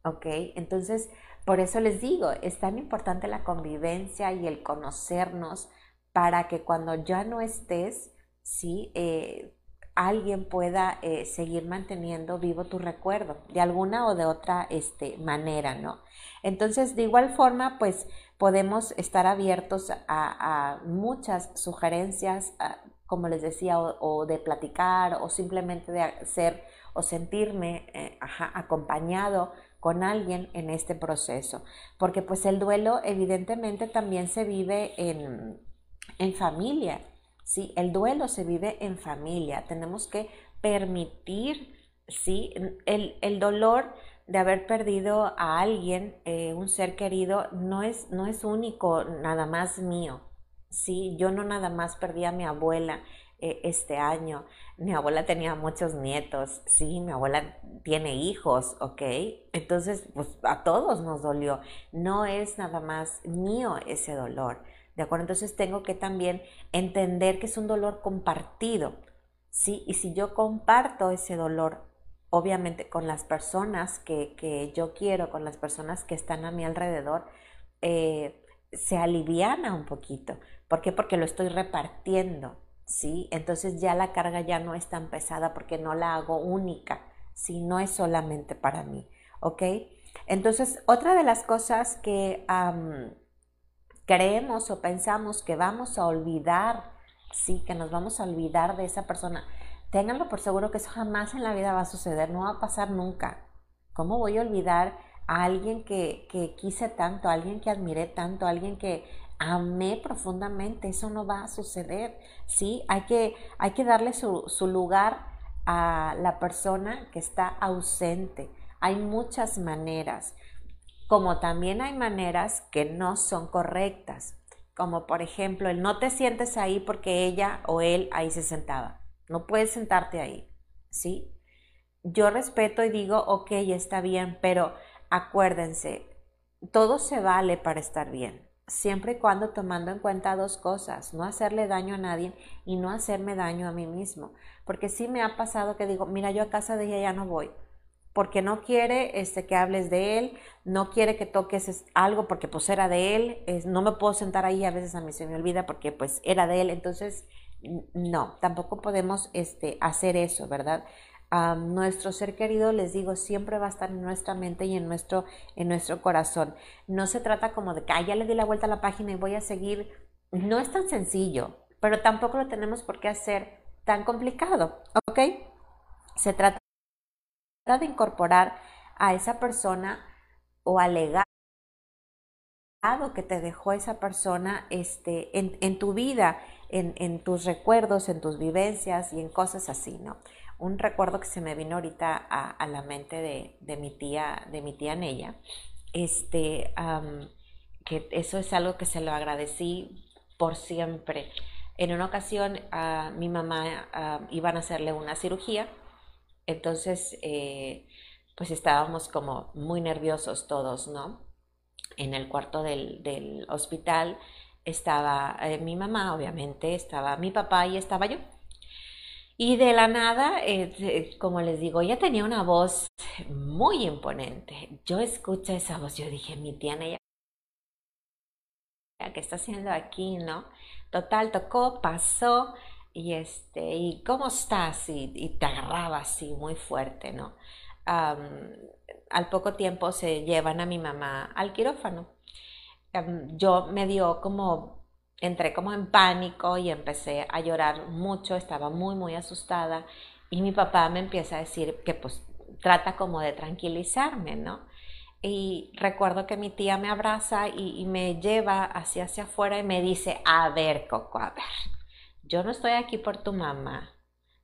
¿ok? Entonces, por eso les digo, es tan importante la convivencia y el conocernos para que cuando ya no estés, ¿sí? Eh, alguien pueda eh, seguir manteniendo vivo tu recuerdo de alguna o de otra este, manera, ¿no? Entonces, de igual forma, pues podemos estar abiertos a, muchas sugerencias, como les decía, o, de platicar, o simplemente de ser o sentirme eh, acompañado con alguien en este proceso, porque pues el duelo evidentemente también se vive en en familia. ¿sí? El duelo se vive en familia. Tenemos que permitir ¿sí? el, el dolor de haber perdido a alguien, eh, un ser querido, no es, no es único, nada más mío. ¿sí? Yo no nada más perdí a mi abuela eh, este año. Mi abuela tenía muchos nietos, sí, mi abuela tiene hijos, ¿ok? Entonces, pues a todos nos dolió. No es nada más mío ese dolor. ¿De acuerdo? Entonces tengo que también entender que es un dolor compartido, ¿sí? Y si yo comparto ese dolor, obviamente con las personas que, yo quiero, con las personas que están a mi alrededor, eh, se aliviana un poquito. ¿Por qué? Porque lo estoy repartiendo, ¿sí? Entonces ya la carga ya no es tan pesada porque no la hago única, ¿sí? No es solamente para mí, ¿ok? Entonces, otra de las cosas que creemos o pensamos que vamos a olvidar, sí, que nos vamos a olvidar de esa persona, ténganlo por seguro que eso jamás en la vida va a suceder, no va a pasar nunca. ¿Cómo voy a olvidar a alguien que, que quise tanto, a alguien que admiré tanto, a alguien que amé profundamente? Eso no va a suceder, ¿sí? Hay que, hay que darle su, su lugar a la persona que está ausente. Hay muchas maneras como también hay maneras que no son correctas, como por ejemplo el no te sientes ahí porque ella o él ahí se sentaba. No puedes sentarte ahí, ¿sí? Yo respeto y digo, ok, está bien, pero acuérdense, todo se vale para estar bien, siempre y cuando tomando en cuenta dos cosas, no hacerle daño a nadie y no hacerme daño a mí mismo. Porque sí me ha pasado que digo, mira, yo a casa de ella ya no voy, porque no quiere este, que hables de él, no quiere que toques algo porque pues era de él, no me puedo sentar ahí, a veces a mí se me olvida porque pues era de él, entonces no, tampoco podemos este, hacer eso, ¿verdad? Nuestro ser querido, les digo, siempre va a estar en nuestra mente y en nuestro, en nuestro corazón. No se trata como de que ya le di la vuelta a la página y voy a seguir. No es tan sencillo, pero tampoco lo tenemos por qué hacer tan complicado, ¿ok? Se trata de incorporar a esa persona o al legado que te dejó esa persona este, en, en tu vida, en, en, tus recuerdos, en tus vivencias y en cosas así, ¿no? Un recuerdo que se me vino ahorita a, la mente de, mi tía, de mi tía Nella, este, que eso es algo que se lo agradecí por siempre. En una ocasión a mi mamá iban a hacerle una cirugía, entonces eh, pues estábamos como muy nerviosos todos, ¿no? En el cuarto del, hospital estaba eh, mi mamá, obviamente, estaba mi papá y estaba yo. Y de la nada, eh, como les digo, ella tenía una voz muy imponente. Yo escuché esa voz, yo dije, mi tía ella, ¿qué está haciendo aquí, no? Total, tocó, pasó, y este, ¿y cómo estás? Y, te agarraba así muy fuerte, ¿no? al poco tiempo se llevan a mi mamá al quirófano. yo me dio como entré como en pánico y empecé a llorar mucho, estaba muy, muy asustada y mi papá me empieza a decir que pues trata como de tranquilizarme, ¿no? Y recuerdo que mi tía me abraza y, me lleva hacia hacia afuera y me dice, a ver, Coco, a ver, yo no estoy aquí por tu mamá,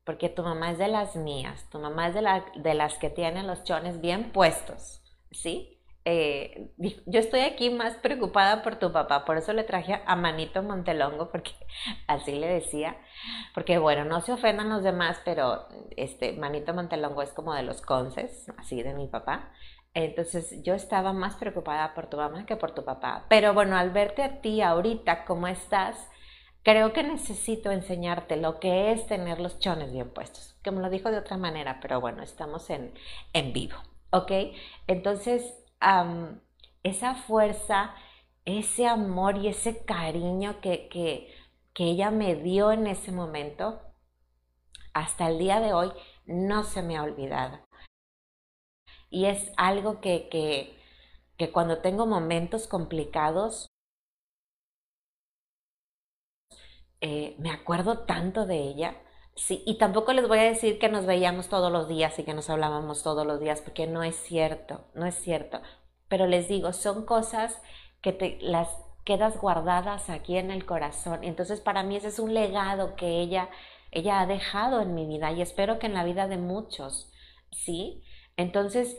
porque tu mamá es de las mías, tu mamá es de, la, de las que tienen los chones bien puestos, ¿sí? Eh, yo estoy aquí más preocupada por tu papá, por eso le traje a Manito Montelongo, porque así le decía, porque bueno, no se ofendan los demás, pero este Manito Montelongo es como de los conces, así de mi papá. Entonces yo estaba más preocupada por tu mamá que por tu papá. Pero bueno, al verte a ti ahorita, ¿cómo estás? Creo que necesito enseñarte lo que es tener los chones bien puestos. Que me lo dijo de otra manera, pero bueno, estamos en, en vivo. ¿Ok? Entonces, esa fuerza, ese amor y ese cariño que, que, ella me dio en ese momento, hasta el día de hoy no se me ha olvidado. Y es algo que, que, que cuando tengo momentos complicados, eh, me acuerdo tanto de ella. Sí, y tampoco les voy a decir que nos veíamos todos los días y que nos hablábamos todos los días, porque no es cierto, no es cierto pero les digo, son cosas que te las quedas guardadas aquí en el corazón. Entonces para mí ese es un legado que ella, ella ha dejado en mi vida y espero que en la vida de muchos, ¿sí? Entonces,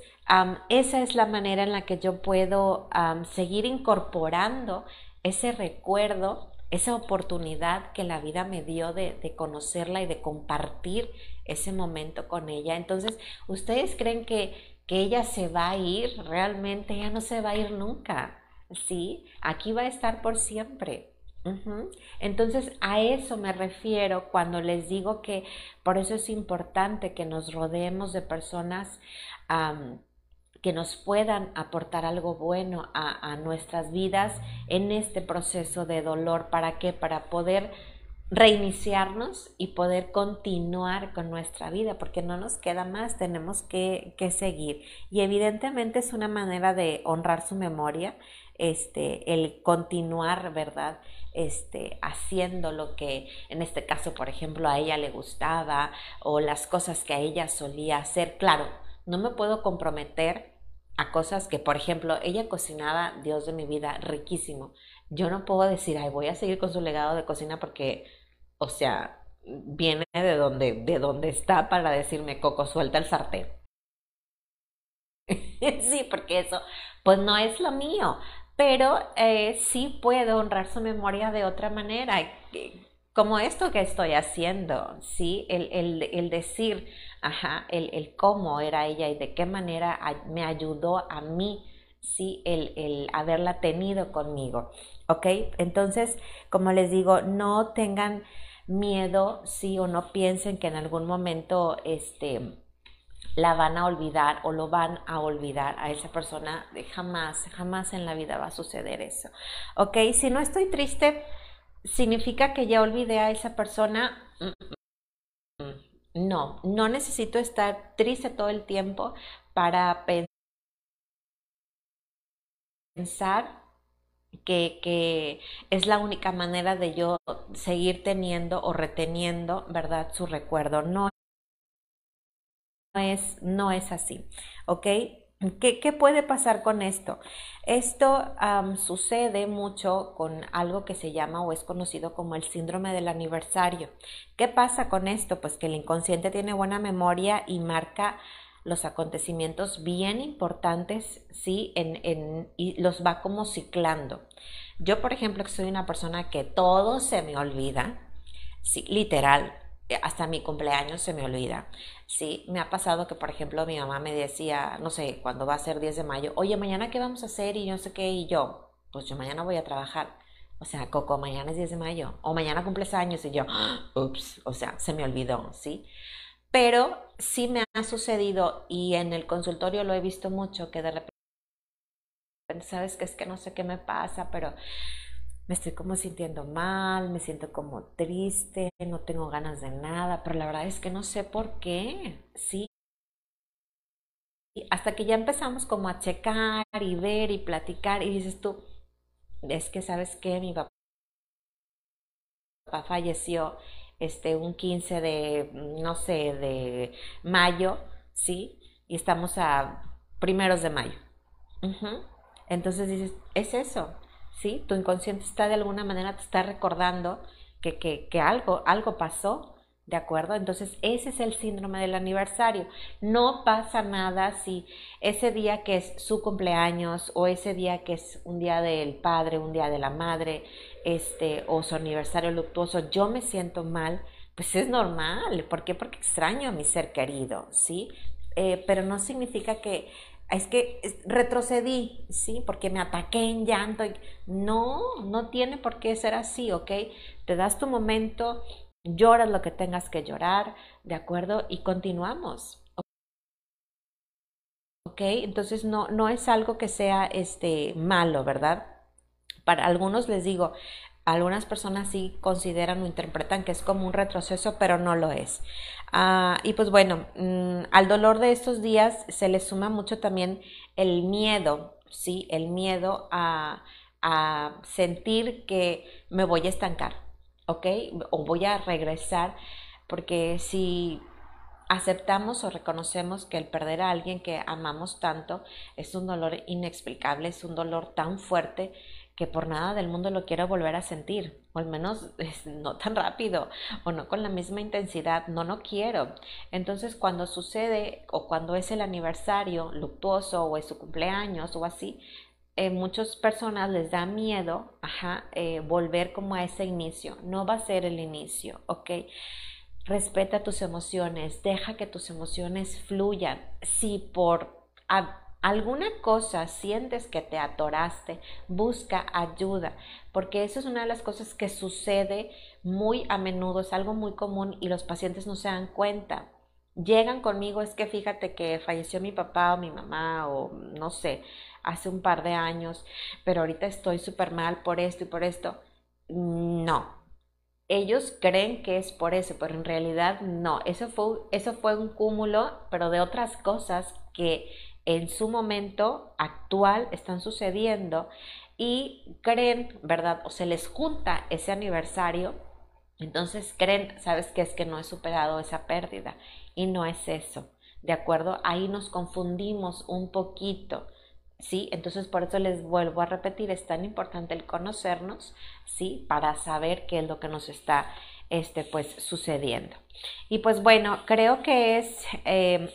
esa es la manera en la que yo puedo seguir incorporando ese recuerdo, esa oportunidad que la vida me dio de, de, conocerla y de compartir ese momento con ella. Entonces, ¿ustedes creen que que ella se va a ir, realmente ella no se va a ir nunca, ¿sí? Aquí va a estar por siempre. Entonces a eso me refiero cuando les digo que por eso es importante que nos rodeemos de personas que nos puedan aportar algo bueno a, nuestras vidas en este proceso de dolor. ¿Para qué? Para poder reiniciarnos y poder continuar con nuestra vida, porque no nos queda más, tenemos que, seguir. Y evidentemente es una manera de honrar su memoria, este, el continuar, ¿verdad? Este, haciendo lo que en este caso, por ejemplo, a ella le gustaba o las cosas que a ella solía hacer. Claro, no me puedo comprometer a cosas que, por ejemplo, ella cocinaba, Dios de mi vida, riquísimo. Yo no puedo decir, ay, voy a seguir con su legado de cocina porque o sea, viene de donde, de donde está para decirme, Coco, suelta el sartén. sí, porque eso, pues no es lo mío, pero eh, sí puedo honrar su memoria de otra manera, como esto que estoy haciendo, ¿sí? El, el, el decir, ajá, el, el, cómo era ella y de qué manera me ayudó a mí ¿sí? El, haberla tenido conmigo, ¿ok? Entonces, como les digo, no tengan miedo, sí, o no piensen que en algún momento, este, la van a olvidar o lo van a olvidar a esa persona. Jamás, jamás en la vida va a suceder eso. ¿Ok? Si no estoy triste, ¿significa que ya olvidé a esa persona? No, no necesito estar triste todo el tiempo para pensar que, que, es la única manera de yo seguir teniendo o reteniendo, ¿verdad? Su recuerdo. No es, no es así, ¿ok? ¿Qué, puede pasar con esto? Esto sucede mucho con algo que se llama o es conocido como el síndrome del aniversario. ¿Qué pasa con esto? Pues que el inconsciente tiene buena memoria y marca los acontecimientos bien importantes, ¿sí? En, y los va como ciclando. Yo, por ejemplo, que soy una persona que todo se me olvida, sí, literal, hasta mi cumpleaños se me olvida. Sí, me ha pasado que, por ejemplo, mi mamá me decía, no sé, cuando va a ser 10 de mayo, oye, mañana qué vamos a hacer y no sé qué, y yo, pues yo mañana voy a trabajar. O sea, Coco, mañana es 10 de mayo, o mañana cumples años, y yo, ups, o sea, se me olvidó, ¿sí? Pero sí me ha sucedido y en el consultorio lo he visto mucho, que de repente, sabes que es que no sé qué me pasa, pero me estoy como sintiendo mal, me siento como triste, no tengo ganas de nada, pero la verdad es que no sé por qué, sí. Hasta que ya empezamos como a checar y ver y platicar y dices tú, es que sabes que mi papá falleció este un 15 de no sé de mayo sí y estamos a primeros de mayo. Entonces dices es eso ¿sí? Tu inconsciente está de alguna manera, te está recordando que, que, algo, algo pasó, ¿de acuerdo? Entonces, ese es el síndrome del aniversario. No pasa nada si ese día que es su cumpleaños o ese día que es un día del padre, un día de la madre, este, o su aniversario luctuoso, yo me siento mal, pues es normal. ¿Por qué? Porque extraño a mi ser querido, ¿sí? Eh, pero no significa que es que retrocedí, ¿sí? Porque me ataqué en llanto. No, no tiene por qué ser así, ¿ok? Te das tu momento, lloras lo que tengas que llorar, ¿de acuerdo? Y continuamos. ¿Ok? Entonces no, no es algo que sea este, malo, ¿verdad? Para algunos les digo, algunas personas sí consideran o interpretan que es como un retroceso, pero no lo es. Ah, y pues bueno, mm, al dolor de estos días se le suma mucho también el miedo, ¿sí? El miedo a, a sentir que me voy a estancar, ¿ok? O voy a regresar, porque si aceptamos o reconocemos que el perder a alguien que amamos tanto es un dolor inexplicable, es un dolor tan fuerte que por nada del mundo lo quiero volver a sentir, o al menos no tan rápido, o no con la misma intensidad, no, no quiero. Entonces cuando sucede o cuando es el aniversario luctuoso o es su cumpleaños o así, eh, muchas personas les da miedo eh, volver como a ese inicio. No va a ser el inicio, ¿ok? Respeta tus emociones, deja que tus emociones fluyan. Si por alguna cosa sientes que te atoraste, busca ayuda, porque eso es una de las cosas que sucede muy a menudo, es algo muy común y los pacientes no se dan cuenta. Llegan conmigo, es que fíjate que falleció mi papá o mi mamá o no sé, hace un par de años, pero ahorita estoy súper mal por esto y por esto. No, ellos creen que es por eso, pero en realidad no. Eso fue, eso fue un cúmulo, pero de otras cosas que en su momento actual están sucediendo y creen, ¿verdad? O se les junta ese aniversario, entonces creen, ¿sabes qué? Es que no he superado esa pérdida y no es eso, ¿de acuerdo? Ahí nos confundimos un poquito. ¿Sí? Entonces por eso les vuelvo a repetir, es tan importante el conocernos, ¿sí? Para saber qué es lo que nos está este, pues sucediendo. Y pues bueno, creo que es eh,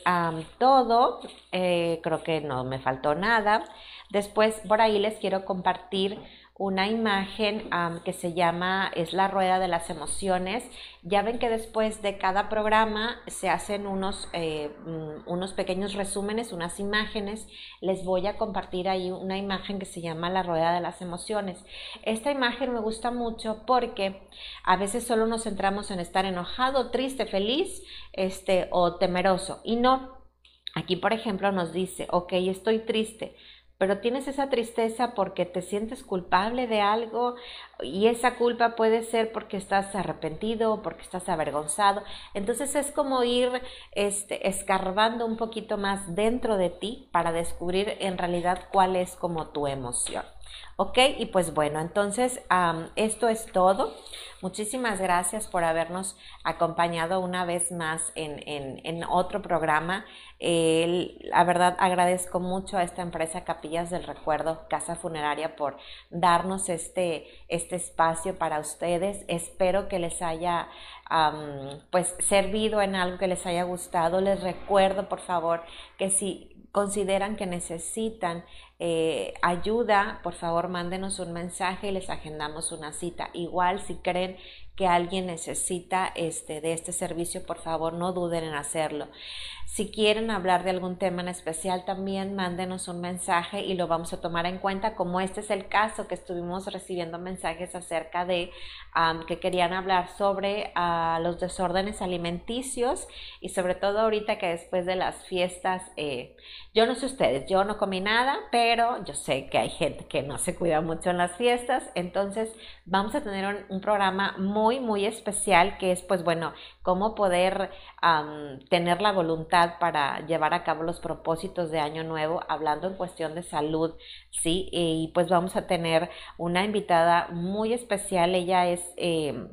todo, eh, creo que no me faltó nada. Después por ahí les quiero compartir una imagen que se llama Es la rueda de las emociones. Ya ven que después de cada programa se hacen unos, eh, mm, unos pequeños resúmenes, unas imágenes. Les voy a compartir ahí una imagen que se llama La rueda de las emociones. Esta imagen me gusta mucho porque a veces solo nos centramos en estar enojado, triste, feliz este, o temeroso. Y no, aquí por ejemplo nos dice, ok, estoy triste pero tienes esa tristeza porque te sientes culpable de algo y esa culpa puede ser porque estás arrepentido, porque estás avergonzado. Entonces es como ir este, escarbando un poquito más dentro de ti para descubrir en realidad cuál es como tu emoción. ¿Ok? Y pues bueno, entonces esto es todo. Muchísimas gracias por habernos acompañado una vez más en, otro programa. la verdad agradezco mucho a esta empresa Capillas del Recuerdo, Casa Funeraria, por darnos este, este espacio para ustedes. Espero que les haya pues servido en algo que les haya gustado. Les recuerdo, por favor, que si consideran que necesitan eh, ayuda, por favor mándenos un mensaje y les agendamos una cita. Igual si creen que alguien necesita este, de este servicio, por favor no duden en hacerlo. Si quieren hablar de algún tema en especial, también mándenos un mensaje y lo vamos a tomar en cuenta, como este es el caso que estuvimos recibiendo mensajes acerca de que querían hablar sobre ah, los desórdenes alimenticios y sobre todo ahorita que después de las fiestas, eh, yo no sé ustedes, yo no comí nada, pero yo sé que hay gente que no se cuida mucho en las fiestas, entonces vamos a tener un programa muy, muy especial que es, pues bueno, cómo poder tener la voluntad para llevar a cabo los propósitos de año nuevo, hablando en cuestión de salud, ¿sí? Y pues vamos a tener una invitada muy especial, ella es... Em,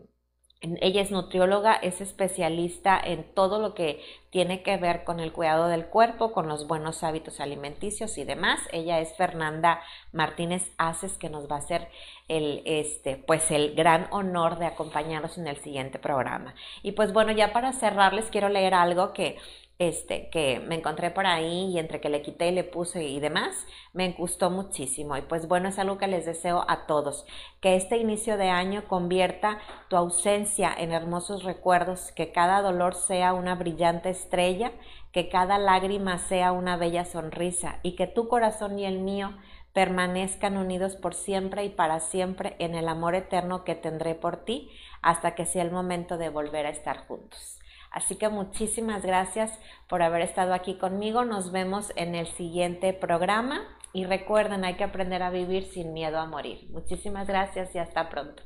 ella es nutrióloga, es especialista en todo lo que tiene que ver con el cuidado del cuerpo, con los buenos hábitos alimenticios y demás. Ella es Fernanda Martínez Aces, que nos va a hacer el, este, pues el gran honor de acompañarnos en el siguiente programa. Y pues bueno, ya para cerrarles quiero leer algo que este, que me encontré por ahí y entre que le quité y le puse y demás, me gustó muchísimo. Y pues bueno, es algo que les deseo a todos, que este inicio de año convierta tu ausencia en hermosos recuerdos, que cada dolor sea una brillante estrella, que cada lágrima sea una bella sonrisa y que tu corazón y el mío permanezcan unidos por siempre y para siempre en el amor eterno que tendré por ti hasta que sea el momento de volver a estar juntos. Así que muchísimas gracias por haber estado aquí conmigo. Nos vemos en el siguiente programa y recuerden, hay que aprender a vivir sin miedo a morir. Muchísimas gracias y hasta pronto.